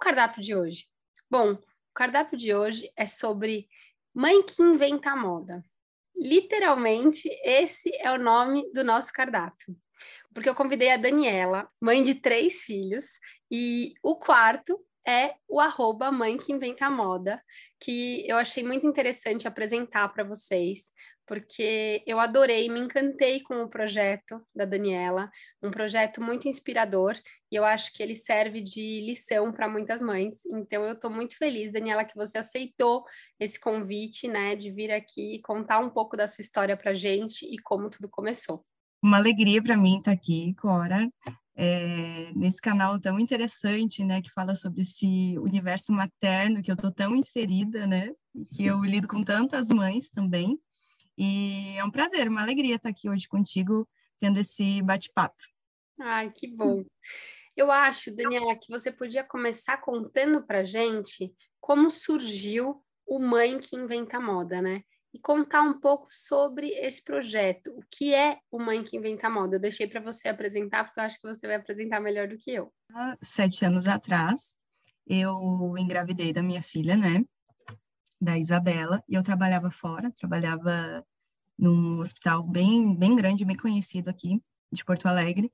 Cardápio de hoje? Bom, o cardápio de hoje é sobre Mãe que Inventa Moda. Literalmente, esse é o nome do nosso cardápio. Porque eu convidei a Daniela, mãe de três filhos, e o quarto é o arroba Mãe que Inventa Moda, que eu achei muito interessante apresentar para vocês, porque eu adorei, me encantei com o projeto da Daniela, um projeto muito inspirador, e eu acho que ele serve de lição para muitas mães. Então eu estou muito feliz, Daniela, que você aceitou esse convite, né, de vir aqui contar um pouco da sua história para gente e como tudo começou. Uma alegria para mim estar tá aqui, Cora. É, nesse canal tão interessante, né, que fala sobre esse universo materno que eu estou tão inserida, né, que eu lido com tantas mães também. E é um prazer, uma alegria estar aqui hoje contigo, tendo esse bate-papo. Ai, que bom. Eu acho, Daniela, que você podia começar contando para gente como surgiu o Mãe que Inventa Moda, né? E contar um pouco sobre esse projeto. O que é o Mãe que Inventa Moda? Eu deixei para você apresentar, porque eu acho que você vai apresentar melhor do que eu. Há sete anos atrás, eu engravidei da minha filha, né? Da Isabela, e eu trabalhava fora, trabalhava num hospital bem, bem grande, bem conhecido aqui, de Porto Alegre.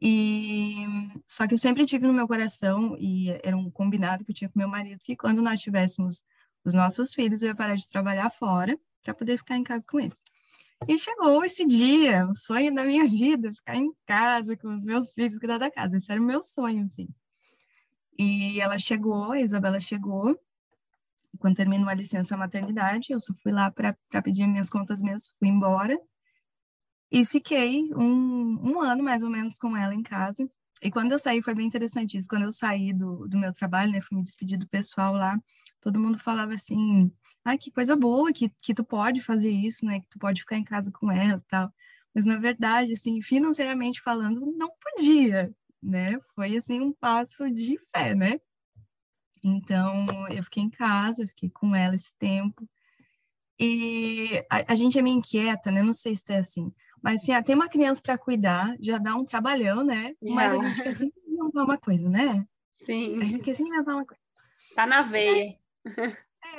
E só que eu sempre tive no meu coração, e era um combinado que eu tinha com meu marido, que quando nós tivéssemos os nossos filhos, eu ia parar de trabalhar fora para poder ficar em casa com eles. E chegou esse dia, o sonho da minha vida, ficar em casa com os meus filhos, cuidar da casa. Esse era o meu sonho, assim. E ela chegou, a Isabela chegou, quando terminou a licença maternidade, eu só fui lá para pedir minhas contas mesmo, fui embora. E fiquei um, um ano mais ou menos com ela em casa. E quando eu saí, foi bem interessante isso. Quando eu saí do, do meu trabalho, né, fui me despedir do pessoal lá, todo mundo falava assim: ai, que coisa boa que, que tu pode fazer isso, né, que tu pode ficar em casa com ela e tal. Mas, na verdade, assim, financeiramente falando, não podia, né? Foi, assim, um passo de fé, né? Então, eu fiquei em casa, fiquei com ela esse tempo. E a, a gente é meio inquieta, né? Não sei se é assim. Mas, assim, ah, tem uma criança para cuidar, já dá um trabalhão, né? Mas a gente quer sempre inventar uma coisa, né? Sim. A gente quer sempre inventar uma coisa. Tá na veia.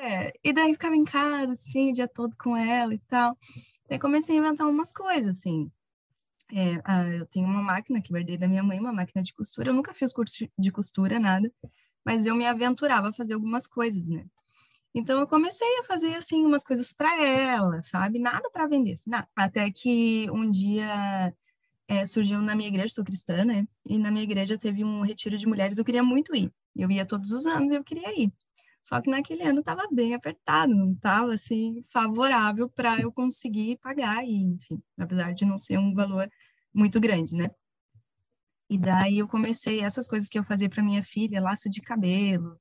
É, e daí ficava em casa, assim, o dia todo com ela e tal. Daí comecei a inventar umas coisas, assim. É, ah, eu tenho uma máquina que herdei da minha mãe, uma máquina de costura. Eu nunca fiz curso de costura, nada mas eu me aventurava a fazer algumas coisas, né? Então eu comecei a fazer assim umas coisas para ela, sabe? Nada para vender, assim, nada. Até que um dia é, surgiu na minha igreja, sou cristã, né? E na minha igreja teve um retiro de mulheres, eu queria muito ir. Eu ia todos os anos, eu queria ir. Só que naquele ano estava bem apertado, não estava assim favorável para eu conseguir pagar e, enfim, apesar de não ser um valor muito grande, né? E daí eu comecei essas coisas que eu fazia para minha filha, laço de cabelo,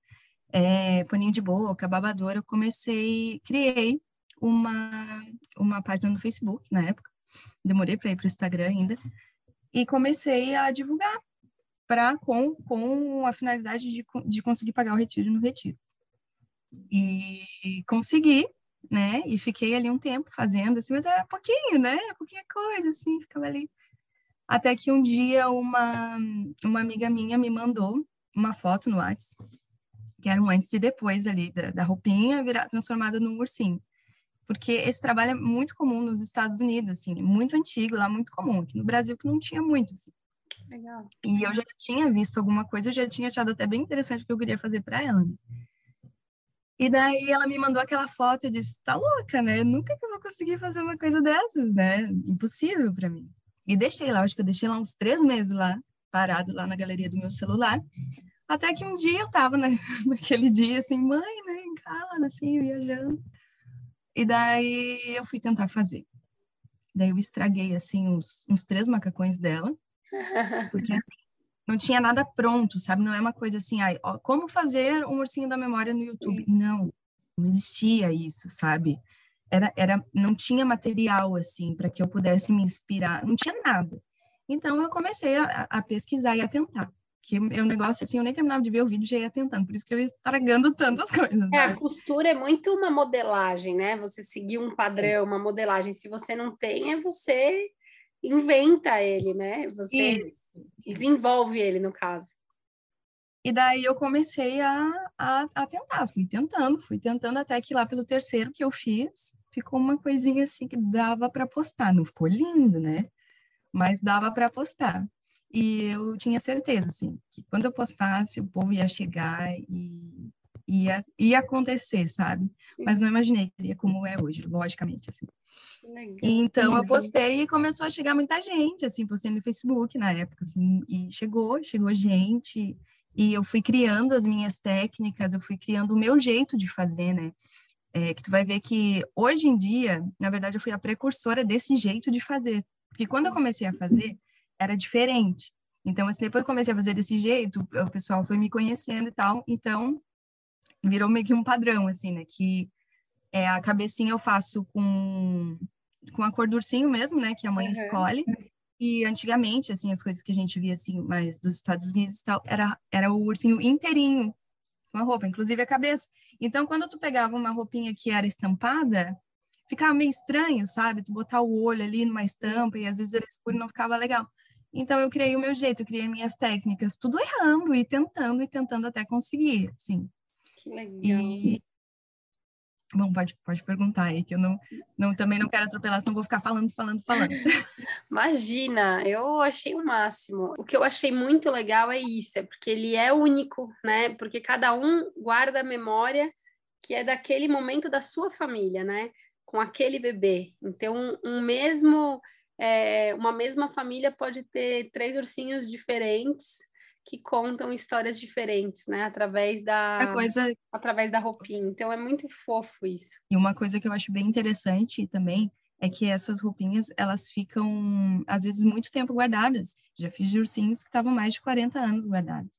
é, paninho de boca, babadora, eu comecei, criei uma, uma página no Facebook na época, demorei para ir para o Instagram ainda, e comecei a divulgar para com, com a finalidade de, de conseguir pagar o retiro no retiro. E consegui, né? E fiquei ali um tempo fazendo, assim, mas era pouquinho, né? Pouquinha coisa, assim, ficava ali até que um dia uma, uma amiga minha me mandou uma foto no WhatsApp, que era um antes e depois ali da, da roupinha virar, transformada num ursinho. Porque esse trabalho é muito comum nos Estados Unidos, assim, muito antigo, lá muito comum. Aqui no Brasil que não tinha muito, assim. Legal. E eu já tinha visto alguma coisa, eu já tinha achado até bem interessante o que eu queria fazer para ela. Né? E daí ela me mandou aquela foto e eu disse, tá louca, né? Nunca que eu vou conseguir fazer uma coisa dessas, né? Impossível para mim. E deixei lá, acho que eu deixei lá uns três meses lá, parado lá na galeria do meu celular. Até que um dia eu tava né, naquele dia assim, mãe, né, em casa, assim, viajando. E daí eu fui tentar fazer. Daí eu estraguei, assim, uns, uns três macacões dela, porque, assim, não tinha nada pronto, sabe? Não é uma coisa assim, ai, ó, como fazer um ursinho da memória no YouTube? Não, não existia isso, sabe? Era, era, não tinha material, assim, para que eu pudesse me inspirar, não tinha nada. Então, eu comecei a, a pesquisar e a tentar que o negócio, assim, eu nem terminava de ver o vídeo já ia tentando, por isso que eu ia estragando tantas coisas. É, a costura é muito uma modelagem, né? Você seguir um padrão, uma modelagem. Se você não tem, é você inventa ele, né? Você isso. desenvolve ele, no caso. E daí eu comecei a, a, a tentar, fui tentando, fui tentando até que lá pelo terceiro que eu fiz, ficou uma coisinha assim que dava para postar. Não ficou lindo, né? Mas dava para postar. E eu tinha certeza, assim, que quando eu postasse, o povo ia chegar e ia, ia acontecer, sabe? Sim. Mas não imaginei que seria como é hoje, logicamente, assim. Então eu postei e começou a chegar muita gente, assim, postei no Facebook na época, assim, e chegou, chegou gente, e eu fui criando as minhas técnicas, eu fui criando o meu jeito de fazer, né? É, que tu vai ver que hoje em dia, na verdade, eu fui a precursora desse jeito de fazer. Porque quando eu comecei a fazer, era diferente. Então, assim, depois que eu comecei a fazer desse jeito, o pessoal foi me conhecendo e tal, então virou meio que um padrão, assim, né? Que é, a cabecinha eu faço com, com a cor do ursinho mesmo, né? Que a mãe uhum. escolhe. E antigamente, assim, as coisas que a gente via, assim, mais dos Estados Unidos e tal, era, era o ursinho inteirinho, com a roupa, inclusive a cabeça. Então, quando tu pegava uma roupinha que era estampada, ficava meio estranho, sabe? Tu botar o olho ali numa estampa e às vezes era escuro e não ficava legal. Então eu criei o meu jeito, eu criei minhas técnicas, tudo errando e tentando e tentando até conseguir, assim. Que legal. E... Pode, pode perguntar aí, que eu não, não, também não quero atropelar, senão vou ficar falando, falando, falando. Imagina, eu achei o máximo. O que eu achei muito legal é isso, é porque ele é único, né? Porque cada um guarda a memória que é daquele momento da sua família, né? Com aquele bebê. Então, um mesmo é, uma mesma família pode ter três ursinhos diferentes que contam histórias diferentes, né? Através da coisa... através da roupinha. Então é muito fofo isso. E uma coisa que eu acho bem interessante também é que essas roupinhas elas ficam às vezes muito tempo guardadas. Já fiz de ursinhos que estavam mais de 40 anos guardados.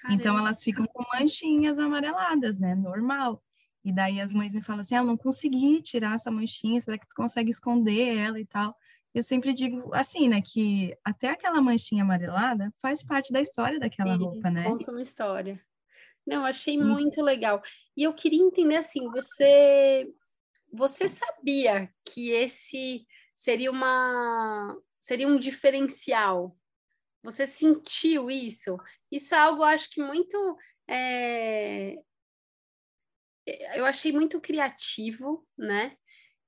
Caramba. Então elas ficam com manchinhas amareladas, né? Normal. E daí as mães me falam assim: ah, eu não consegui tirar essa manchinha, será que tu consegue esconder ela e tal? Eu sempre digo assim, né, que até aquela manchinha amarelada faz parte da história daquela Sim, roupa, né? Conta uma história. Não, achei muito legal. E eu queria entender assim, você você sabia que esse seria uma seria um diferencial? Você sentiu isso? Isso é algo, acho que muito é... eu achei muito criativo, né?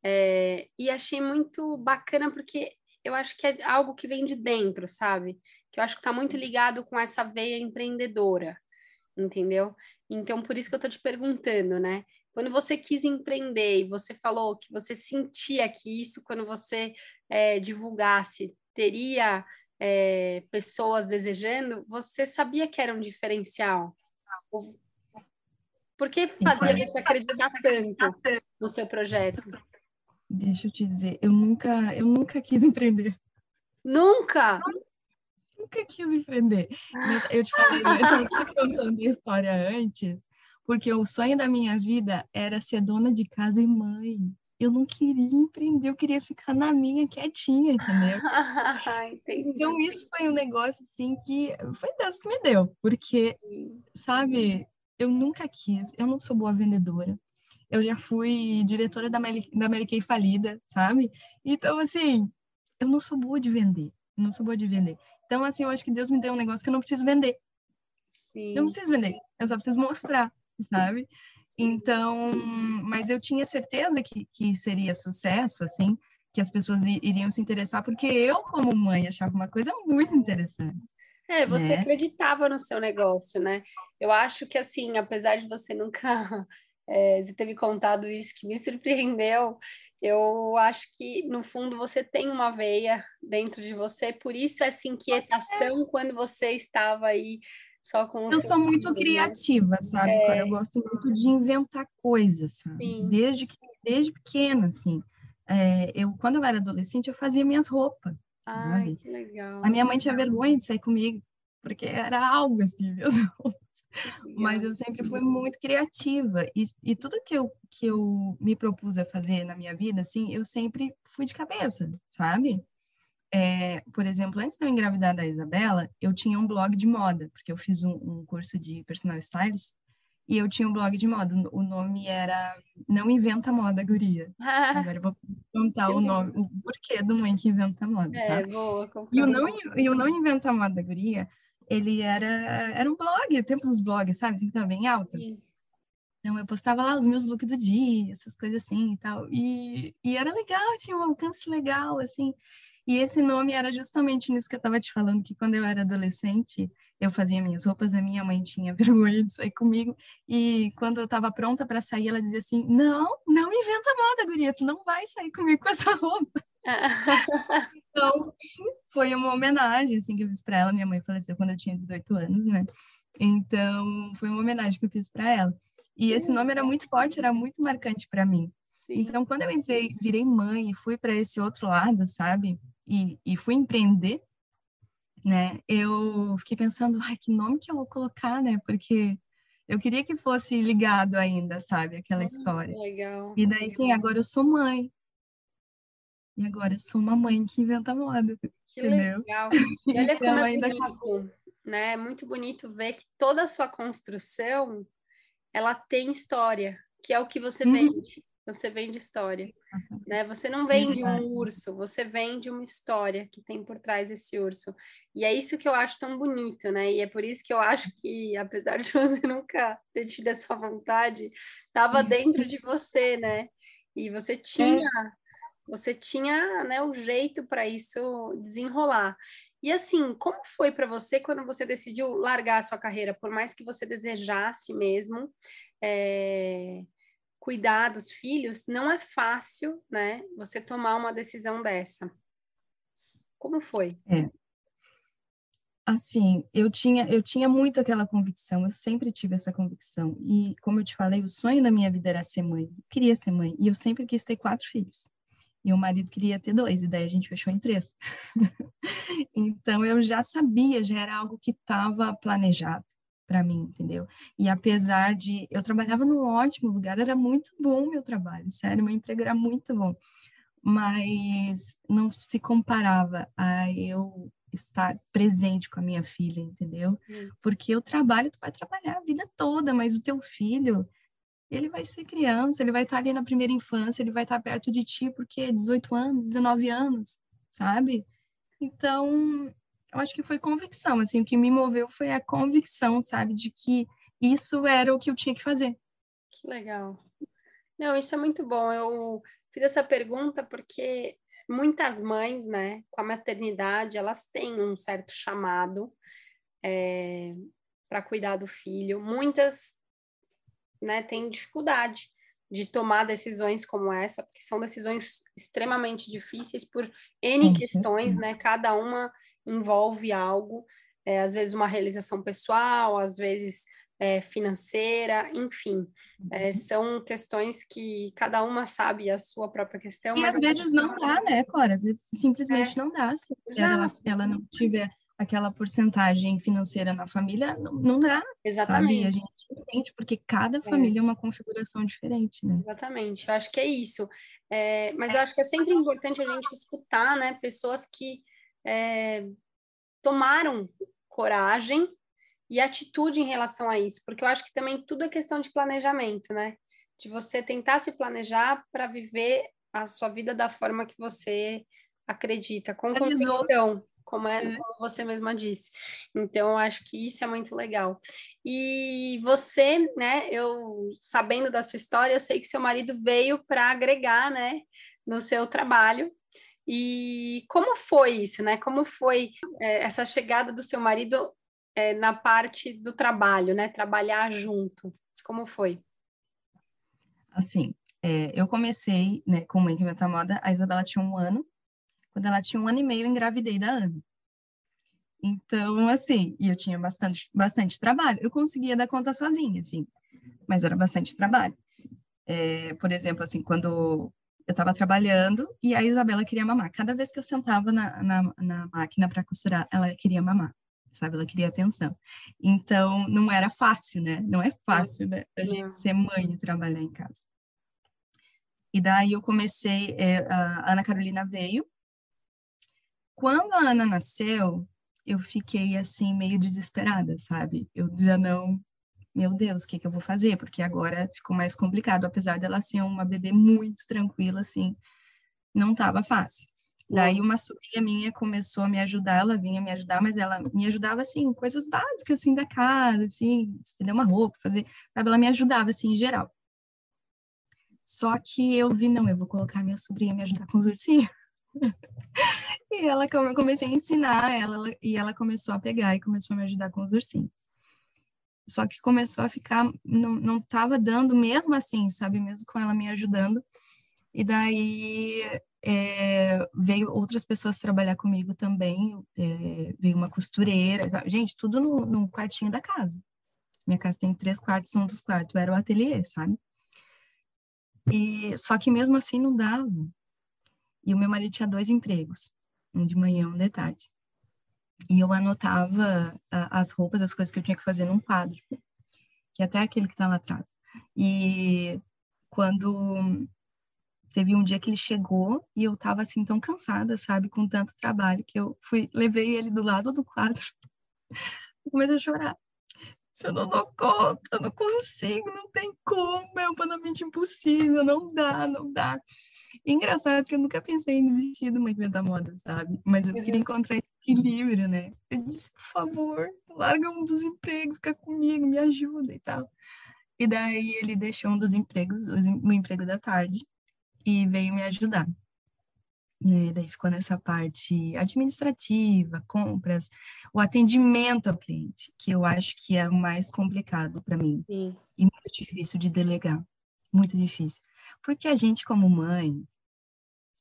É, e achei muito bacana porque eu acho que é algo que vem de dentro, sabe? Que eu acho que está muito ligado com essa veia empreendedora, entendeu? Então, por isso que eu estou te perguntando, né? Quando você quis empreender e você falou que você sentia que isso, quando você é, divulgasse, teria é, pessoas desejando, você sabia que era um diferencial? Por que fazer você acreditar tanto no seu projeto? Deixa eu te dizer, eu nunca, eu nunca quis empreender. Nunca? Nunca quis empreender. Eu te falei, eu estava te contando a história antes, porque o sonho da minha vida era ser dona de casa e mãe. Eu não queria empreender, eu queria ficar na minha quietinha, entendeu? então isso foi um negócio assim que foi Deus que me deu, porque, sabe, eu nunca quis, eu não sou boa vendedora eu já fui diretora da, Mary, da Mary Kay falida, sabe? Então, assim, eu não sou boa de vender, não sou boa de vender. Então, assim, eu acho que Deus me deu um negócio que eu não preciso vender. Sim. Eu não preciso vender, eu só preciso mostrar, sabe? Então, mas eu tinha certeza que, que seria sucesso, assim, que as pessoas iriam se interessar, porque eu, como mãe, achava uma coisa muito interessante. É, você né? acreditava no seu negócio, né? Eu acho que, assim, apesar de você nunca é, você ter me contado isso que me surpreendeu. Eu acho que, no fundo, você tem uma veia dentro de você, por isso essa inquietação quando você estava aí só com Eu sou muito filho, né? criativa, sabe? É... Eu gosto muito de inventar coisas, sabe? Desde, que, desde pequena, assim. é, eu, quando eu era adolescente, eu fazia minhas roupas. Ai, sabe? que legal. A minha mãe tinha vergonha de sair comigo, porque era algo assim, minhas roupas. Mas eu sempre fui muito criativa e, e tudo que eu, que eu me propus a fazer na minha vida, assim, eu sempre fui de cabeça, sabe? É, por exemplo, antes de eu engravidar da Isabela, eu tinha um blog de moda, porque eu fiz um, um curso de personal stylist e eu tinha um blog de moda. O nome era Não Inventa Moda, Guria. Agora eu vou contar o nome, o porquê do Mãe que Inventa Moda. É, tá? boa. E o, não, e o Não Inventa Moda, Guria, ele era, era um blog, o tempo dos blogs, sabe? Assim, que tava bem alta. Sim. Então, eu postava lá os meus looks do dia, essas coisas assim e tal. E, e era legal, tinha um alcance legal, assim. E esse nome era justamente nisso que eu estava te falando, que quando eu era adolescente, eu fazia minhas roupas, a minha mãe tinha vergonha de sair comigo, e quando eu estava pronta para sair, ela dizia assim: Não, não inventa moda, guria, tu não vai sair comigo com essa roupa. então, foi uma homenagem assim, que eu fiz para ela. Minha mãe faleceu quando eu tinha 18 anos, né? Então, foi uma homenagem que eu fiz para ela. E esse nome era muito forte, era muito marcante para mim. Sim. Então, quando eu entrei, virei mãe e fui para esse outro lado, sabe? E, e fui empreender, né? Eu fiquei pensando, ai, que nome que eu vou colocar, né? Porque eu queria que fosse ligado ainda, sabe? Aquela história. Legal. E daí, sim, agora eu sou mãe. E agora eu sou uma mãe que inventa moda. Que entendeu? legal. E olha então, como é ainda bonito, né? É muito bonito ver que toda a sua construção, ela tem história, que é o que você uhum. vende. Você vende história, né? Você não vende um urso, você vende uma história que tem por trás desse urso. E é isso que eu acho tão bonito, né? E é por isso que eu acho que, apesar de você nunca ter tido essa vontade, estava dentro de você, né? E você tinha, é. Você tinha, né, o jeito para isso desenrolar. E assim, como foi para você quando você decidiu largar a sua carreira, por mais que você desejasse mesmo? É cuidar dos filhos, não é fácil, né? Você tomar uma decisão dessa. Como foi? É. Assim, eu tinha, eu tinha muito aquela convicção, eu sempre tive essa convicção. E, como eu te falei, o sonho da minha vida era ser mãe. Eu queria ser mãe. E eu sempre quis ter quatro filhos. E o marido queria ter dois, e daí a gente fechou em três. então, eu já sabia, já era algo que estava planejado para mim, entendeu? E apesar de eu trabalhava num ótimo lugar, era muito bom meu trabalho, sério, meu emprego era muito bom, mas não se comparava a eu estar presente com a minha filha, entendeu? Sim. Porque o trabalho tu vai trabalhar a vida toda, mas o teu filho, ele vai ser criança, ele vai estar ali na primeira infância, ele vai estar perto de ti porque 18 anos, 19 anos, sabe? Então, eu acho que foi convicção, assim, o que me moveu foi a convicção, sabe, de que isso era o que eu tinha que fazer. Que legal. Não, isso é muito bom. Eu fiz essa pergunta porque muitas mães, né, com a maternidade, elas têm um certo chamado é, para cuidar do filho. Muitas, né, têm dificuldade de tomar decisões como essa, porque são decisões extremamente difíceis por N questões, né? Cada uma envolve algo, é, às vezes uma realização pessoal, às vezes é, financeira, enfim, é, uhum. são questões que cada uma sabe a sua própria questão. E às vezes não dá, né, Cora? Às vezes simplesmente é. não dá. Se ela, ela não tiver aquela porcentagem financeira na família, não, não dá. Exatamente. Sabe? A gente entende, porque cada é. família é uma configuração diferente, né? Exatamente, eu acho que é isso. É, mas eu acho que é sempre importante a gente escutar, né, pessoas que é, tomaram coragem e atitude em relação a isso, porque eu acho que também tudo é questão de planejamento, né? De você tentar se planejar para viver a sua vida da forma que você acredita, com convicção como, é, é, como você mesma disse. Então, eu acho que isso é muito legal. E você, né, eu sabendo da sua história, eu sei que seu marido veio para agregar, né, no seu trabalho. E como foi isso, né? Como foi é, essa chegada do seu marido é, na parte do trabalho, né? Trabalhar junto. Como foi? Assim, é, eu comecei né, com Mãe que Inventa Moda, a Isabela tinha um ano, quando ela tinha um ano e meio, eu engravidei da Ana. Então, assim, e eu tinha bastante, bastante trabalho. Eu conseguia dar conta sozinha, assim, mas era bastante trabalho. É, por exemplo, assim, quando eu estava trabalhando e a Isabela queria mamar. Cada vez que eu sentava na, na, na máquina para costurar, ela queria mamar, sabe? Ela queria atenção. Então, não era fácil, né? Não é fácil, né? A gente ser mãe e trabalhar em casa. E daí eu comecei, é, a Ana Carolina veio. Quando a Ana nasceu, eu fiquei assim meio desesperada, sabe? Eu já não, meu Deus, o que que eu vou fazer? Porque agora ficou mais complicado, apesar dela ser uma bebê muito tranquila, assim, não estava fácil. Daí uma sobrinha minha começou a me ajudar, ela vinha me ajudar, mas ela me ajudava assim, coisas básicas assim da casa, assim, estender uma roupa, fazer, sabe? Ela me ajudava assim em geral. Só que eu vi, não, eu vou colocar minha sobrinha me ajudar com os ursinhos. e ela eu comecei a ensinar ela e ela começou a pegar e começou a me ajudar com os ursinhos. Só que começou a ficar, não, não tava dando mesmo assim, sabe? Mesmo com ela me ajudando. E daí é, veio outras pessoas trabalhar comigo também. É, veio uma costureira. Gente, tudo no, no quartinho da casa. Minha casa tem três quartos, um dos quartos era o ateliê, sabe? E só que mesmo assim não dava. E o meu marido tinha dois empregos, um de manhã, um de tarde. E eu anotava as roupas, as coisas que eu tinha que fazer num quadro, que é até aquele que está lá atrás. E quando teve um dia que ele chegou e eu estava assim tão cansada, sabe, com tanto trabalho, que eu fui, levei ele do lado do quadro. e comecei a chorar se eu não dou conta, eu não consigo, não tem como, é humanamente impossível, não dá, não dá. E engraçado que eu nunca pensei em desistir do movimento da moda, sabe? Mas eu queria encontrar equilíbrio, né? Eu disse, por favor, larga um dos empregos, fica comigo, me ajuda e tal. E daí ele deixou um dos empregos, o emprego da tarde, e veio me ajudar. Né? Daí ficou nessa parte administrativa, compras, o atendimento ao cliente, que eu acho que é o mais complicado para mim Sim. e muito difícil de delegar, muito difícil, porque a gente como mãe,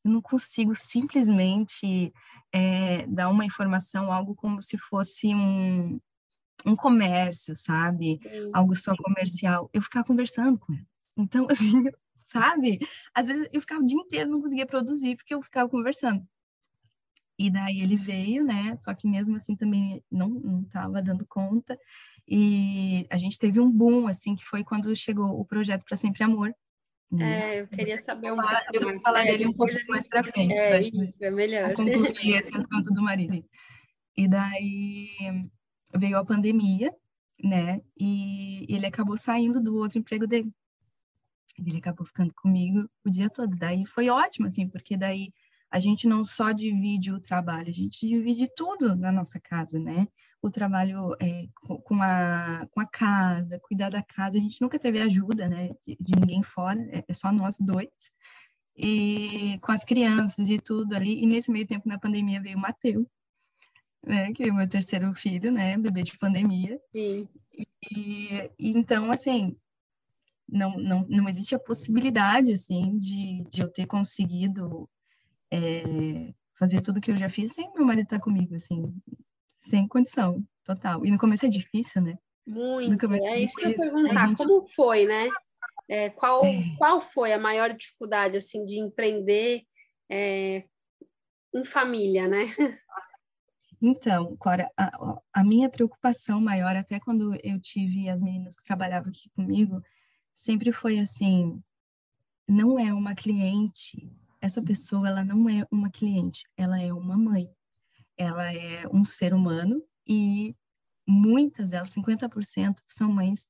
eu não consigo simplesmente é, dar uma informação, algo como se fosse um, um comércio, sabe? Sim. Algo só comercial. Eu ficar conversando com ela. Então, assim, sabe? Às vezes eu ficava o dia inteiro, não conseguia produzir, porque eu ficava conversando. E daí ele veio, né? Só que mesmo assim também não não estava dando conta. E a gente teve um boom assim que foi quando chegou o projeto para sempre amor. É, eu queria saber um pouco Eu vou falar dele um pouco mais para frente, é, isso, é melhor. concluir esse assunto do marido. E daí veio a pandemia, né? E ele acabou saindo do outro emprego dele. Ele acabou ficando comigo o dia todo. Daí foi ótimo, assim, porque daí a gente não só divide o trabalho, a gente divide tudo na nossa casa, né? O trabalho é, com, a, com a casa, cuidar da casa, a gente nunca teve ajuda, né? De, de ninguém fora, é, é, só nós dois. E com as crianças e tudo ali. E nesse meio tempo, na pandemia, veio o Mateus, né? Que é o meu terceiro filho, né? Bebê de pandemia. Sim. E, e então, assim, não, não, não existe a possibilidade, assim, de, de eu ter conseguido é, fazer tudo que eu já fiz sem meu marido estar comigo, assim, sem condição total. E no começo é difícil, né? Muito, é, é isso que eu ia perguntar, gente... como foi, né? É, qual, é. qual foi a maior dificuldade, assim, de empreender é, em família, né? Então, Cora, a, a, minha preocupação maior, até quando eu tive as meninas que trabalhavam aqui comigo, sempre foi assim, não é uma cliente, essa pessoa ela não é uma cliente, ela é uma mãe. Ela é um ser humano e muitas delas, 50%, são mães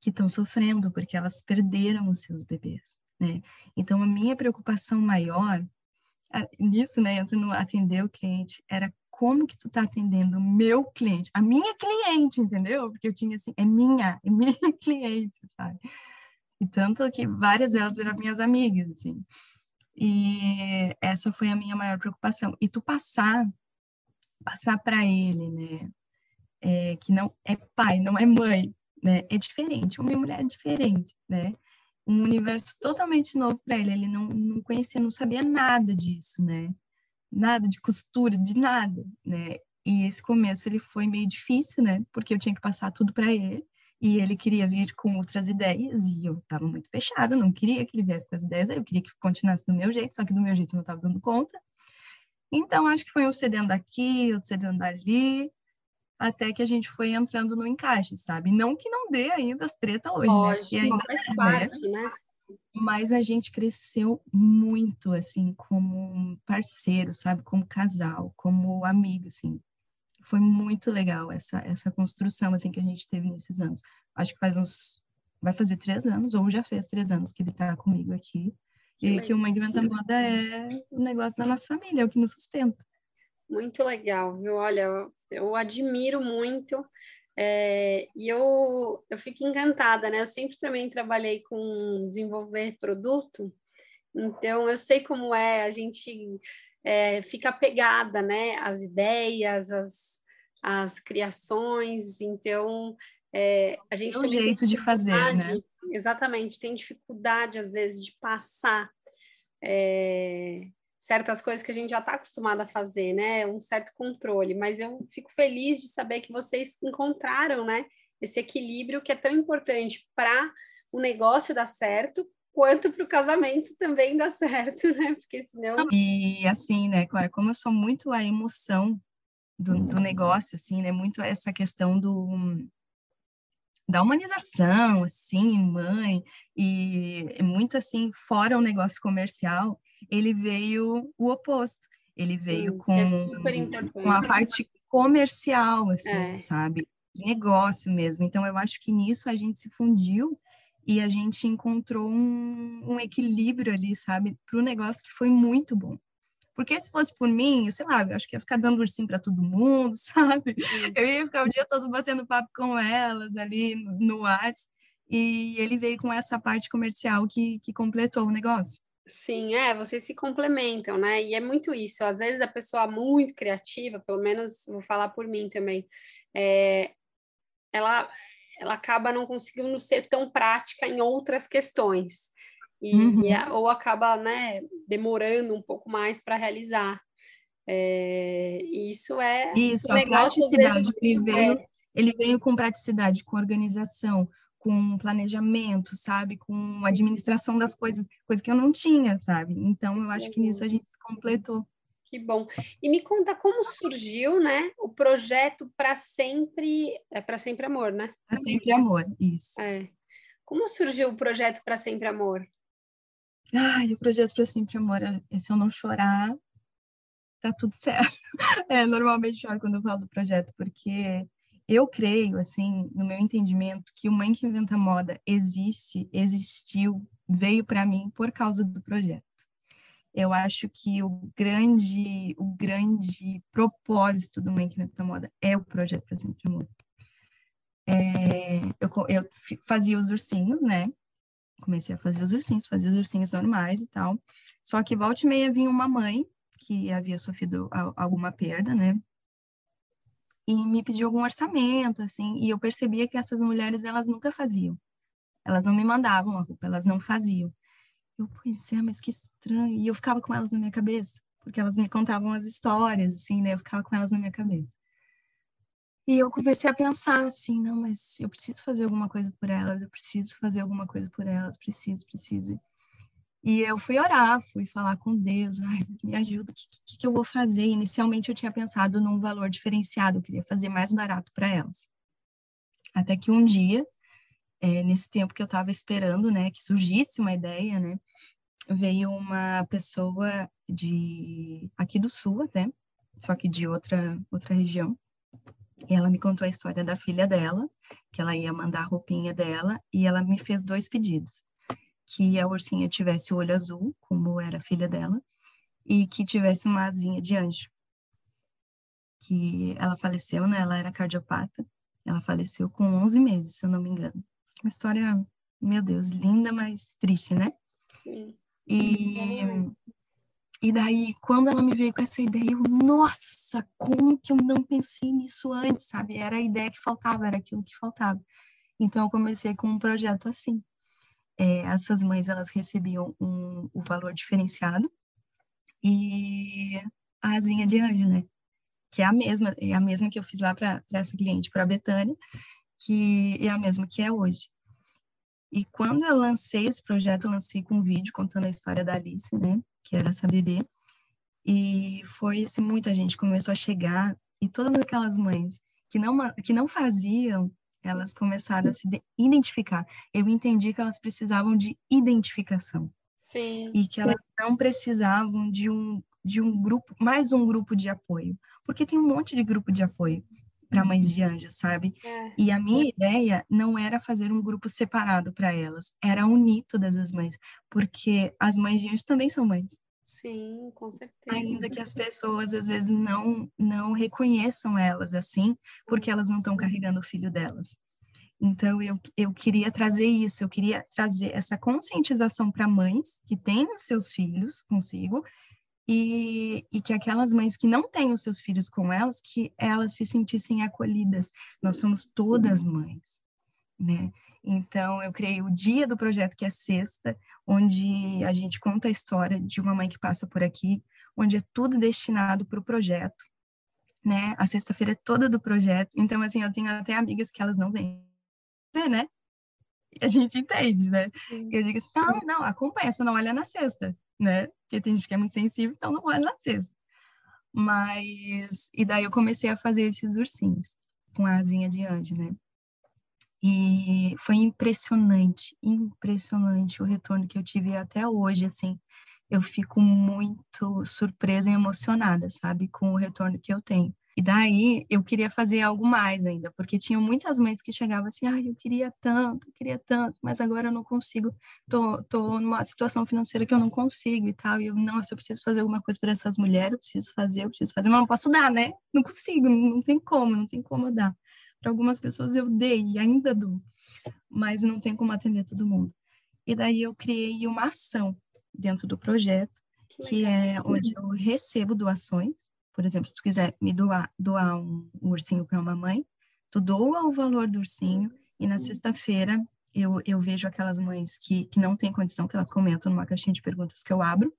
que estão sofrendo porque elas perderam os seus bebês, né? Então a minha preocupação maior nisso, né, entre no atender o cliente, era como que tu tá atendendo o meu cliente, a minha cliente, entendeu? Porque eu tinha assim, é minha, é minha cliente, sabe? E tanto que várias delas eram minhas amigas, assim. E essa foi a minha maior preocupação. E tu passar, passar para ele, né? É, que não é pai, não é mãe, né? É diferente. Uma mulher é diferente, né? Um universo totalmente novo para ele. Ele não, não conhecia, não sabia nada disso, né? Nada de costura, de nada, né? E esse começo ele foi meio difícil, né? Porque eu tinha que passar tudo para ele e ele queria vir com outras ideias e eu estava muito fechada, não queria que ele viesse com as ideias, eu queria que continuasse do meu jeito, só que do meu jeito eu não estava dando conta. Então, acho que foi um cedendo aqui, outro cedendo ali, até que a gente foi entrando no encaixe, sabe? Não que não dê ainda as treta hoje, Lógico, né? Que ainda faz é, parte, né? Mas a gente cresceu muito, assim, como parceiro, sabe? Como casal, como amigo, assim foi muito legal essa, essa construção assim que a gente teve nesses anos. Acho que faz uns, vai fazer três anos, ou já fez três anos que ele está comigo aqui. Que e legal. que o Mãe Inventa Moda é o negócio da nossa família, é o que nos sustenta. Muito legal, viu? Olha, eu, eu admiro muito é, e eu, eu fico encantada, né? Eu sempre também trabalhei com desenvolver produto, então eu sei como é a gente é, fica apegada, né, às ideias, às, às criações, então é, a gente é um jeito de fazer, né? Exatamente, tem dificuldade às vezes de passar é, certas coisas que a gente já está acostumado a fazer, né? Um certo controle, mas eu fico feliz de saber que vocês encontraram, né? Esse equilíbrio que é tão importante para o negócio dar certo, quanto para o casamento também dá certo, né? Porque senão. E assim, né, Clara, como eu sou muito a emoção do, do negócio, assim, né? Muito essa questão do da humanização, assim, mãe, e muito assim, fora o negócio comercial, ele veio o oposto. Ele veio com, é com a parte comercial, assim, é. sabe? De negócio mesmo. Então, eu acho que nisso a gente se fundiu e a gente encontrou um, um equilíbrio ali, sabe, para o negócio que foi muito bom. Porque se fosse por mim, sei lá, eu acho que ia ficar dando ursinho para todo mundo, sabe? Eu ia ficar o dia todo batendo papo com elas ali no, no WhatsApp. E ele veio com essa parte comercial que, que completou o negócio. Sim, é, vocês se complementam, né? E é muito isso. Às vezes a pessoa muito criativa, pelo menos vou falar por mim também, é, ela ela acaba não conseguindo ser tão prática em outras questões. E, uhum. e ou acaba né, demorando um pouco mais para realizar. É, isso é. Isso, a praticidade. Ele veio, é. ele veio com praticidade, com organização, com planejamento, sabe? Com administração das coisas, coisa que eu não tinha, sabe? Então, eu acho uhum. que nisso a gente se completou. Que bom. E me conta como surgiu, né, o projeto para sempre, é para sempre amor, né? Para sempre amor, isso. É. Como surgiu o projeto para sempre amor? Ai, o projeto para sempre amor, é, se eu não chorar, tá tudo certo. É, normalmente choro quando eu falo do projeto, porque eu creio, assim, no meu entendimento, que o Mãe que Inventa Moda existe, existiu, veio para mim por causa do projeto. Eu acho que o grande, o grande propósito do Making da Moda é o projeto Presente de Moda. É, eu, eu fazia os ursinhos, né? Comecei a fazer os ursinhos, fazia os ursinhos normais e tal. Só que volta e meia vinha uma mãe que havia sofrido alguma perda, né? E me pediu algum orçamento, assim, e eu percebia que essas mulheres, elas nunca faziam. Elas não me mandavam a roupa, elas não faziam. Eu, pois é, mas que estranho. E eu ficava com elas na minha cabeça, porque elas me contavam as histórias, assim, né? Eu ficava com elas na minha cabeça. E eu comecei a pensar assim, não, mas eu preciso fazer alguma coisa por elas, eu preciso fazer alguma coisa por elas, preciso, preciso. E eu fui orar, fui falar com Deus, ai, me ajuda, o que, que, que, eu vou fazer? Inicialmente eu tinha pensado num valor diferenciado, eu queria fazer mais barato para elas. Até que um dia é, nesse tempo que eu estava esperando, né, que surgisse uma ideia, né, veio uma pessoa de aqui do sul até, só que de outra outra região. E ela me contou a história da filha dela, que ela ia mandar a roupinha dela, e ela me fez dois pedidos. Que a ursinha tivesse o olho azul, como era a filha dela, e que tivesse uma asinha de anjo. Que ela faleceu, né? Ela era cardiopata. Ela faleceu com 11 meses, se eu não me engano. Uma história, meu Deus, linda, mas triste, né? Sim. E, e daí, quando ela me veio com essa ideia, eu, nossa, como que eu não pensei nisso antes, sabe? Era a ideia que faltava, era aquilo que faltava. Então, eu comecei com um projeto assim. É, essas mães, elas recebiam um, o valor diferenciado e a asinha de anjo, né? Que é a mesma, é a mesma que eu fiz lá para essa cliente, para a Betânia, que é a mesma que é hoje. E quando eu lancei esse projeto, eu lancei com um vídeo contando a história da Alice, né, que era essa bebê. E foi assim, muita gente começou a chegar e todas aquelas mães que não que não faziam, elas começaram a se identificar. Eu entendi que elas precisavam de identificação. Sim. E que elas não precisavam de um de um grupo, mais um grupo de apoio, porque tem um monte de grupo de apoio para mães de anjos, sabe? É. E a minha ideia não era fazer um grupo separado para elas, era unir todas as mães, porque as mães de anjos também são mães. Sim, com certeza. Ainda que as pessoas às vezes não não reconheçam elas assim, porque elas não estão carregando o filho delas. Então eu, eu queria trazer isso, eu queria trazer essa conscientização para mães que têm os seus filhos consigo e, e, que aquelas mães que não têm os seus filhos com elas, que elas se sentissem acolhidas. Nós somos todas mães, né? Então, eu criei o dia do projeto, que é sexta, onde a gente conta a história de uma mãe que passa por aqui, onde é tudo destinado para o projeto, né? A sexta-feira é toda do projeto. Então, assim, eu tenho até amigas que elas não vêm, né? E a gente entende, né? Eu digo assim, não, não, acompanha, só não olha na sexta né? Porque tem gente que é muito sensível, então não olha na cesta. Mas, e daí eu comecei a fazer esses ursinhos com a asinha de anjo, né? E foi impressionante, impressionante o retorno que eu tive até hoje, assim. Eu fico muito surpresa e emocionada, sabe, com o retorno que eu tenho. E daí eu queria fazer algo mais ainda, porque tinha muitas mães que chegavam assim, ai, ah, eu queria tanto, eu queria tanto, mas agora eu não consigo, tô, tô numa situação financeira que eu não consigo e tal, e eu, nossa, eu preciso fazer alguma coisa para essas mulheres, eu preciso fazer, eu preciso fazer, mas não posso dar, né? Não consigo, não tem como, não tem como dar. Para algumas pessoas eu dei e ainda dou, mas não tem como atender todo mundo. E daí eu criei uma ação dentro do projeto, que, que é onde eu recebo doações, por exemplo, se tu quiser me doar, doar um, um ursinho para uma mãe, tu doa o valor do ursinho e na sexta-feira eu, eu vejo aquelas mães que, que não têm condição, que elas comentam numa caixinha de perguntas que eu abro,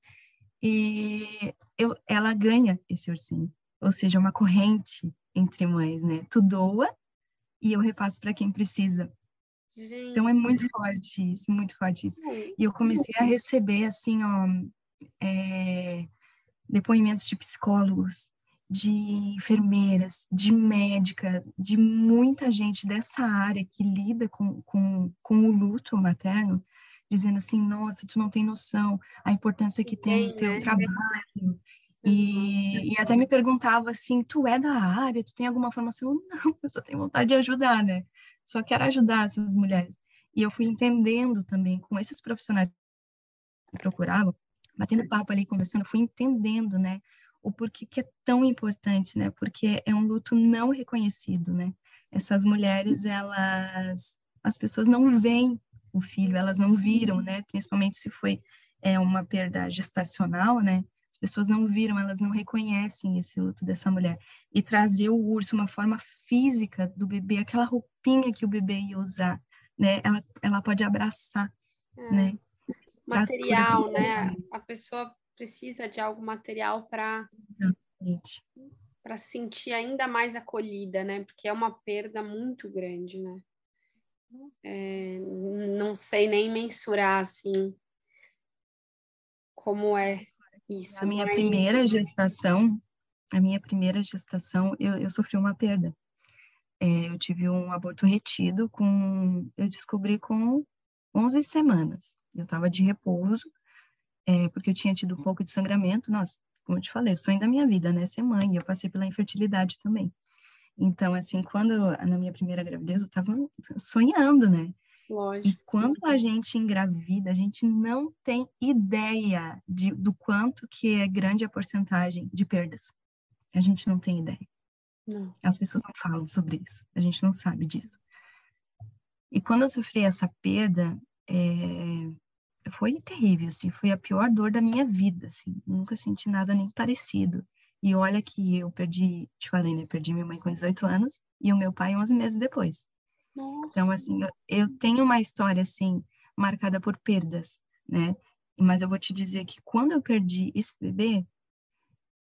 e eu, ela ganha esse ursinho. Ou seja, uma corrente entre mães, né? Tu doa e eu repasso para quem precisa. Gente. Então é muito forte isso, muito forte isso. E eu comecei a receber, assim, ó, é, depoimentos de psicólogos, de enfermeiras, de médicas, de muita gente dessa área que lida com, com, com o luto materno, dizendo assim, nossa, tu não tem noção a importância que tem o teu né? trabalho. E, e até me perguntava assim, tu é da área, tu tem alguma formação? Não, eu só tenho vontade de ajudar, né? Só quero ajudar essas mulheres. E eu fui entendendo também com esses profissionais que procuravam, batendo papo ali, conversando, fui entendendo, né, o porquê que é tão importante, né, porque é um luto não reconhecido, né, essas mulheres, elas, as pessoas não veem o filho, elas não viram, né, principalmente se foi é, uma perda gestacional, né, as pessoas não viram, elas não reconhecem esse luto dessa mulher. E trazer o urso, uma forma física do bebê, aquela roupinha que o bebê ia usar, né, ela, ela pode abraçar, é. né, material, né? A pessoa precisa de algo material para para sentir ainda mais acolhida, né? Porque é uma perda muito grande, né? É, não sei nem mensurar assim como é isso. A minha mas... primeira gestação, a minha primeira gestação, eu, eu sofri uma perda. É, eu tive um aborto retido com, eu descobri com 11 semanas. Eu estava de repouso, é, porque eu tinha tido um pouco de sangramento. Nossa, como eu te falei, o sonho da minha vida, né? Ser mãe. Eu passei pela infertilidade também. Então, assim, quando na minha primeira gravidez, eu estava sonhando, né? Lógico. E quando a gente engravida, a gente não tem ideia de, do quanto que é grande a porcentagem de perdas. A gente não tem ideia. Não. As pessoas não falam sobre isso. A gente não sabe disso. E quando eu sofri essa perda, é, foi terrível, assim, foi a pior dor da minha vida, assim, nunca senti nada nem parecido. E olha que eu perdi, te falei, né, perdi minha mãe com 18 anos e o meu pai 11 meses depois. Nossa. Então, assim, eu, eu tenho uma história, assim, marcada por perdas, né? Mas eu vou te dizer que quando eu perdi esse bebê,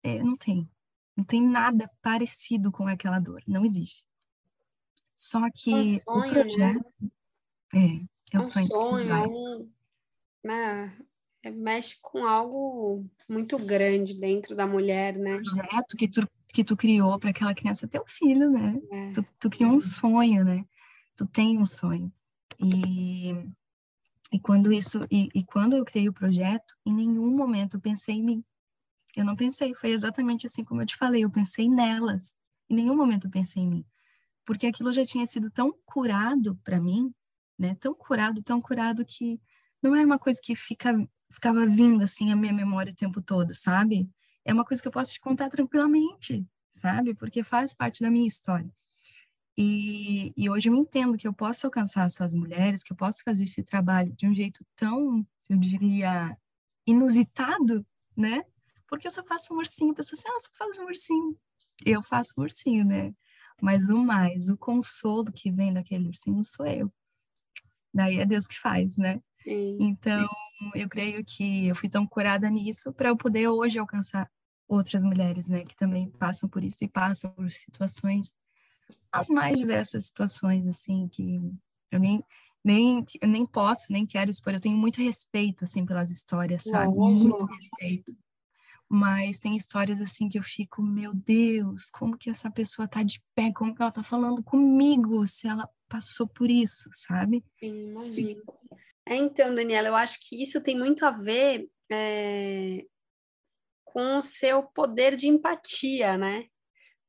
é, não tem. Não tem nada parecido com aquela dor. Não existe. Só que um sonho, o né? projeto. Né? É, é o um sonho, sonho que se. Um, né? É, mexe com algo muito grande dentro da mulher, né? O projeto que tu, que tu criou para aquela criança ter um filho, né? É. Tu, tu criou um sonho, né? Tu tem um sonho. E, e quando isso e, e quando eu criei o projeto, em nenhum momento eu pensei em mim. Eu não pensei, foi exatamente assim como eu te falei, eu pensei nelas. Em nenhum momento eu pensei em mim. Porque aquilo já tinha sido tão curado para mim, né? Tão curado, tão curado que não era uma coisa que fica, ficava vindo assim a minha memória o tempo todo, sabe? É uma coisa que eu posso te contar tranquilamente, sabe? Porque faz parte da minha história. E, e hoje eu entendo que eu posso alcançar essas mulheres, que eu posso fazer esse trabalho de um jeito tão, eu diria, inusitado, né? Porque eu só faço um ursinho, a pessoa assim, ah, só faz um ursinho. Eu faço um ursinho, né? Mas o mais, o consolo que vem daquele ursinho sou eu. Daí é Deus que faz, né? Sim. Então, eu creio que eu fui tão curada nisso para eu poder hoje alcançar outras mulheres, né, que também passam por isso e passam por situações as mais diversas situações, assim, que eu nem, nem, eu nem posso, nem quero expor. Eu tenho muito respeito, assim, pelas histórias, sabe? Não, muito respeito. Mas tem histórias, assim, que eu fico, meu Deus, como que essa pessoa tá de pé? Como que ela tá falando comigo se ela passou por isso, sabe? Sim, imagino. É, então, Daniela, eu acho que isso tem muito a ver é, com o seu poder de empatia, né?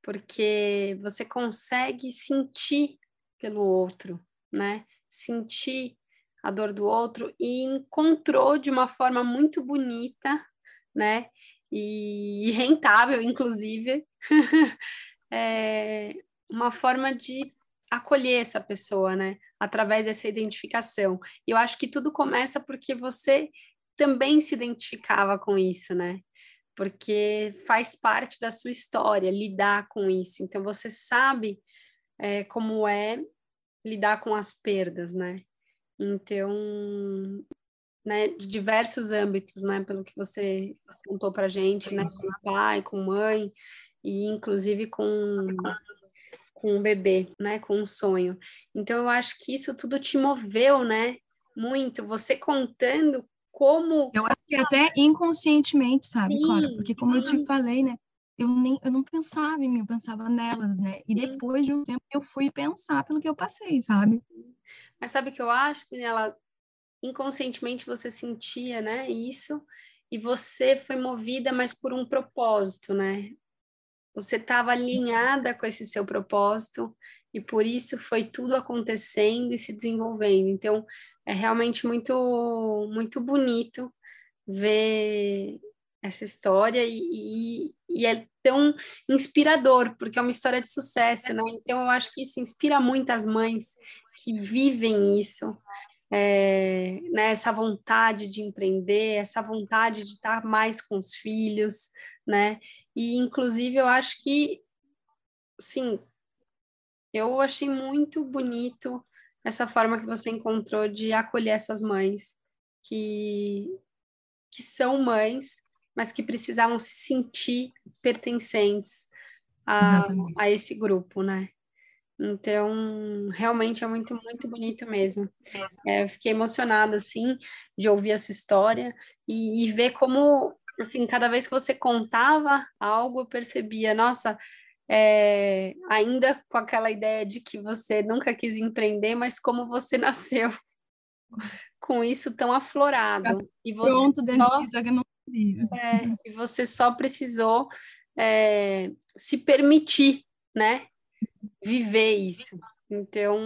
porque você consegue sentir pelo outro, né? Sentir a dor do outro e encontrou de uma forma muito bonita, né? E rentável, inclusive, é uma forma de acolher essa pessoa, né? Através dessa identificação. E eu acho que tudo começa porque você também se identificava com isso, né? porque faz parte da sua história lidar com isso. Então, você sabe é, como é lidar com as perdas, né? Então, né, de diversos âmbitos, né? Pelo que você contou para gente, né? Com pai, com mãe e inclusive com com um bebê, né? Com um sonho. Então, eu acho que isso tudo te moveu, né? Muito. Você contando como. Eu acho que até inconscientemente, sabe, sim, Cora? Porque, como sim. eu te falei, né? Eu, nem, eu não pensava em mim, eu pensava nelas, né? E depois de um tempo eu fui pensar pelo que eu passei, sabe? Mas sabe o que eu acho, Daniela? Inconscientemente você sentia, né, isso, e você foi movida, mas por um propósito, né? Você estava alinhada com esse seu propósito e por isso foi tudo acontecendo e se desenvolvendo. Então, é realmente muito, muito bonito ver essa história e, e, é tão inspirador, porque é uma história de sucesso, né? Então, eu acho que isso inspira muitas mães que vivem isso, é, né? essa vontade de empreender, essa vontade de estar mais com os filhos, né? E, inclusive, eu acho que, sim, eu achei muito bonito essa forma que você encontrou de acolher essas mães que, que são mães, mas que precisavam se sentir pertencentes a, a esse grupo, né? Então, realmente é muito, muito bonito mesmo. É, fiquei emocionada, assim, de ouvir a sua história e, e ver como, assim, cada vez que você contava algo, eu percebia, nossa, é, ainda com aquela ideia de que você nunca quis empreender, mas como você nasceu com isso tão aflorado. E você Pronto, dentro só, disso, eu não é, e você só precisou é, se permitir, né? Viver isso. Então,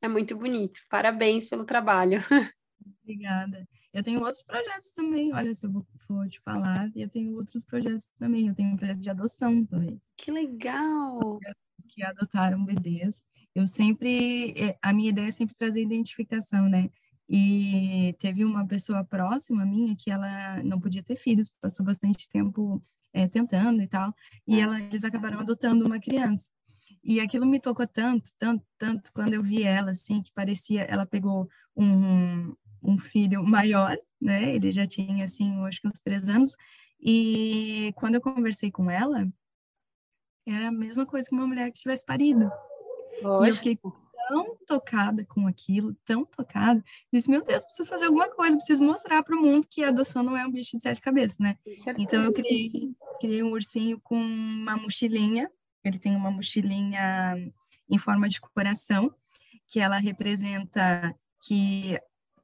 é muito bonito. Parabéns pelo trabalho. Obrigada. Eu tenho outros projetos também, olha, se eu vou, for te falar, eu tenho outros projetos também. Eu tenho um projeto de adoção também. Que legal! Que adotaram bebês. Eu sempre, é, a minha ideia é sempre trazer identificação, né? E teve uma pessoa próxima minha que ela não podia ter filhos, passou bastante tempo é, tentando e tal, e ela, eles acabaram adotando uma criança. E aquilo me tocou tanto, tanto, tanto, quando eu vi ela, assim, que parecia, ela pegou um, um filho maior, né? Ele já tinha, assim, acho que uns três anos. E quando eu conversei com ela, era a mesma coisa que uma mulher que tivesse parido. Lógico. E eu fiquei tão tocada com aquilo, tão tocada, disse, meu Deus, preciso fazer alguma coisa, preciso mostrar para o mundo que a adoção não é um bicho de sete cabeças, né? Então eu criei, criei um ursinho com uma mochilinha, ele tem uma mochilinha em forma de coração, que ela representa que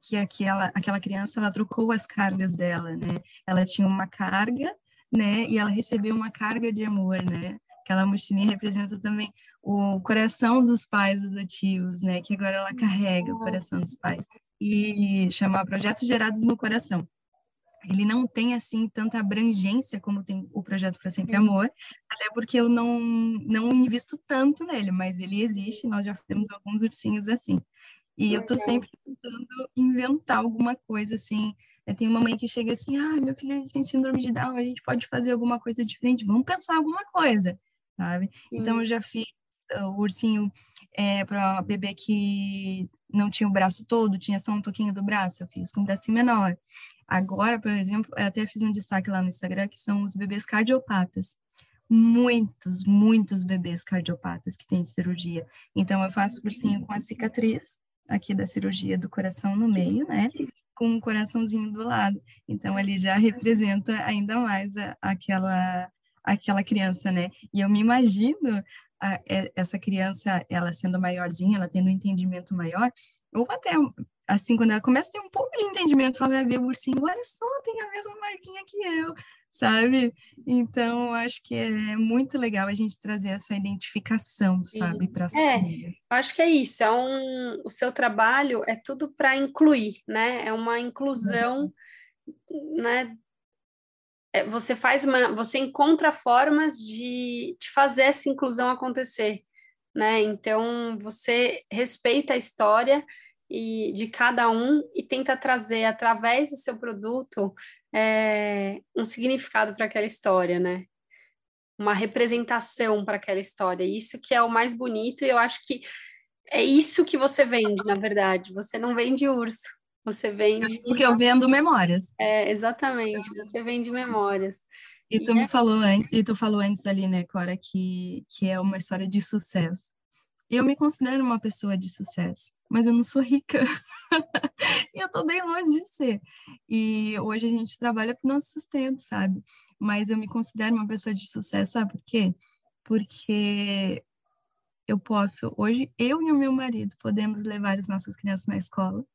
que aquela aquela criança ela trocou as cargas dela, né? Ela tinha uma carga, né? E ela recebeu uma carga de amor, né? Aquela mochilinha representa também o coração dos pais adotivos, né? Que agora ela carrega o coração dos pais. E chama Projetos Gerados no Coração. Ele não tem, assim, tanta abrangência como tem o Projeto para Sempre Amor, até porque eu não, não invisto tanto nele, mas ele existe, nós já temos alguns ursinhos assim. E eu tô sempre tentando inventar alguma coisa, assim. Tem uma mãe que chega assim, ah, meu filho tem síndrome de Down, a gente pode fazer alguma coisa diferente, vamos pensar alguma coisa, sabe? Sim. Então, eu já fiz o ursinho é, para bebê que não tinha o braço todo, tinha só um toquinho do braço, eu fiz com um bracinho menor. Agora, por exemplo, eu até fiz um destaque lá no Instagram, que são os bebês cardiopatas. Muitos, muitos bebês cardiopatas que têm cirurgia. Então, eu faço ursinho com a cicatriz aqui da cirurgia do coração no meio, né? Com um coraçãozinho do lado. Então, ele já representa ainda mais a, aquela aquela criança, né? E eu me imagino a, é, essa criança, ela sendo maiorzinha, ela tendo um entendimento maior, ou até assim, quando ela começa a ter um pouco de entendimento, ela vai ver o ursinho, olha só, tem a mesma marquinha que eu, sabe? Então, acho que é muito legal a gente trazer essa identificação, sabe, para a é, família. Acho que é isso, é um, o seu trabalho é tudo para incluir, né? É uma inclusão, uhum. né, é, você faz uma, você encontra formas de, de fazer essa inclusão acontecer, né? Então você respeita a história e de cada um e tenta trazer através do seu produto é, um significado para aquela história, né? Uma representação para aquela história. Isso que é o mais bonito e eu acho que é isso que você vende, na verdade. Você não vende urso, você vende. Porque eu vendo memórias. É, exatamente, você vende memórias. E tu e me é... falou antes, e tu falou antes ali, né, Cora, que, que é uma história de sucesso. Eu me considero uma pessoa de sucesso, mas eu não sou rica. e eu tô bem longe de ser. E hoje a gente trabalha para o nosso sustento, sabe? Mas eu me considero uma pessoa de sucesso, sabe por quê? Porque eu posso, hoje, eu e o meu marido podemos levar as nossas crianças na escola,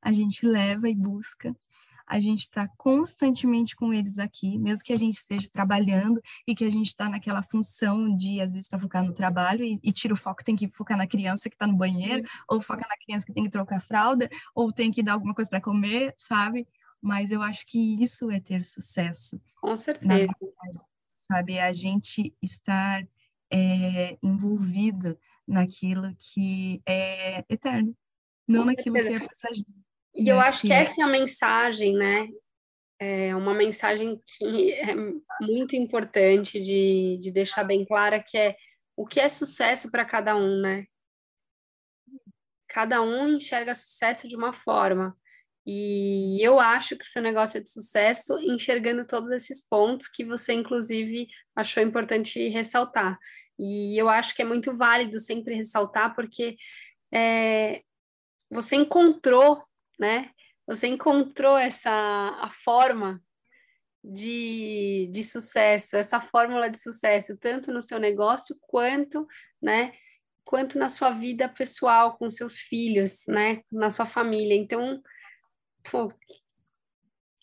a gente leva e busca, a gente está constantemente com eles aqui, mesmo que a gente esteja trabalhando e que a gente está naquela função de, às vezes, estar tá focado no trabalho e, e, tira o foco, tem que focar na criança que está no banheiro, ou foca na criança que tem que trocar fralda, ou tem que dar alguma coisa para comer, sabe? Mas eu acho que isso é ter sucesso. Com certeza. sabe? É a gente estar é, envolvido naquilo que é eterno, não naquilo que é passageiro. E eu acho que essa é a mensagem, né? É uma mensagem que é muito importante de, de deixar bem clara, que é o que é sucesso para cada um, né? Cada um enxerga sucesso de uma forma. E eu acho que o seu negócio é de sucesso enxergando todos esses pontos que você, inclusive, achou importante ressaltar. E eu acho que é muito válido sempre ressaltar, porque é, você encontrou né? Você encontrou essa a forma de, de sucesso, essa fórmula de sucesso, tanto no seu negócio quanto, né, quanto na sua vida pessoal, com seus filhos, né, na sua família. Então, pô,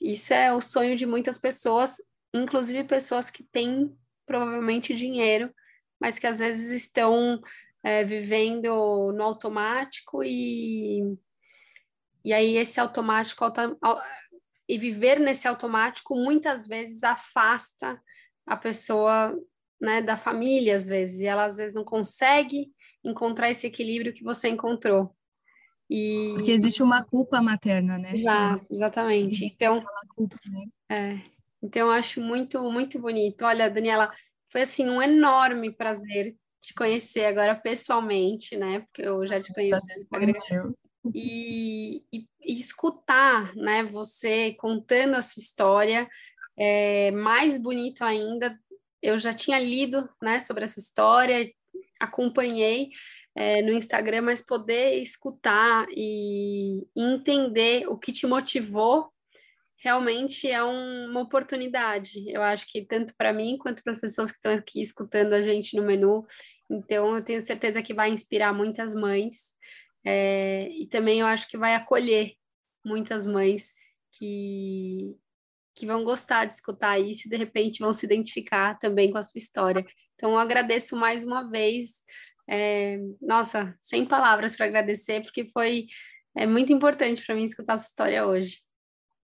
isso é o sonho de muitas pessoas, inclusive pessoas que têm provavelmente dinheiro, mas que às vezes estão é, vivendo no automático e e aí esse automático e viver nesse automático muitas vezes afasta a pessoa, né, da família às vezes, e ela às vezes não consegue encontrar esse equilíbrio que você encontrou. E... Porque existe uma culpa materna, né? Exato, exatamente. Então, culpa, né? é, então eu acho muito, muito bonito. Olha, Daniela, foi assim um enorme prazer te conhecer agora pessoalmente, né? Porque eu já te conheço Instagram e, e, escutar, né, você contando a sua história, é, mais bonito ainda, eu já tinha lido, né, sobre a sua história, acompanhei, é, no Instagram, mas poder escutar e, e entender o que te motivou realmente é um, uma oportunidade. Eu acho que tanto para mim quanto para as pessoas que estão aqui escutando a gente no menu. Então, eu tenho certeza que vai inspirar muitas mães é, e também eu acho que vai acolher muitas mães que, que vão gostar de escutar isso e de repente vão se identificar também com a sua história. Então, eu agradeço mais uma vez. É, nossa, sem palavras para agradecer, porque foi é muito importante para mim escutar a sua história hoje.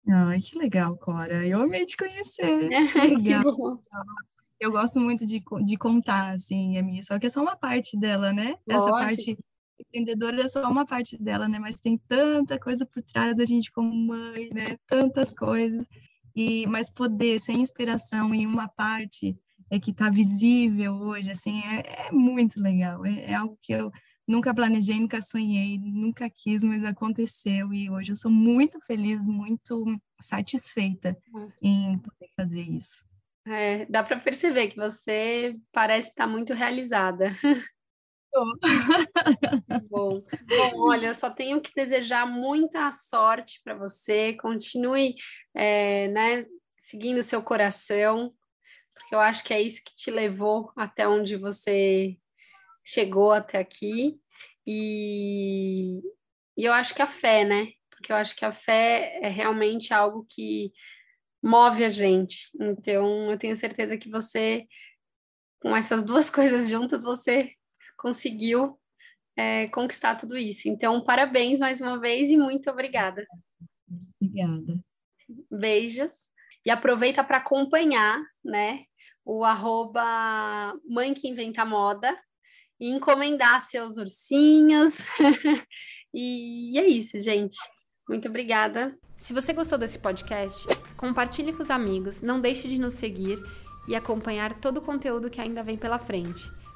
Ai, que legal, Cora. Eu amei te conhecer. legal. Eu gosto muito de, de contar, assim, a minha, só que é só uma parte dela, né? Essa parte empreendedora é só uma parte dela, né? Mas tem tanta coisa por trás da gente como mãe, né? Tantas coisas. E mas poder ser inspiração em uma parte é que está visível hoje, assim, é, é muito legal. É, é, algo que eu nunca planejei, nunca sonhei, nunca quis, mas aconteceu e hoje eu sou muito feliz, muito satisfeita hum. em poder fazer isso. É, dá para perceber que você parece estar muito realizada. Bom, bom, olha, eu só tenho que desejar muita sorte para você. Continue, é, né, seguindo seu coração, porque eu acho que é isso que te levou até onde você chegou até aqui. E, e eu acho que a fé, né? Porque eu acho que a fé é realmente algo que move a gente. Então, eu tenho certeza que você, com essas duas coisas juntas, você conseguiu é, conquistar tudo isso. Então, parabéns mais uma vez e muito obrigada. Obrigada. Beijos. E aproveita para acompanhar, né, o arroba Mãe que Inventa Moda e encomendar seus ursinhos. e é isso, gente. Muito obrigada. Se você gostou desse podcast, compartilhe com os amigos, não deixe de nos seguir e acompanhar todo o conteúdo que ainda vem pela frente.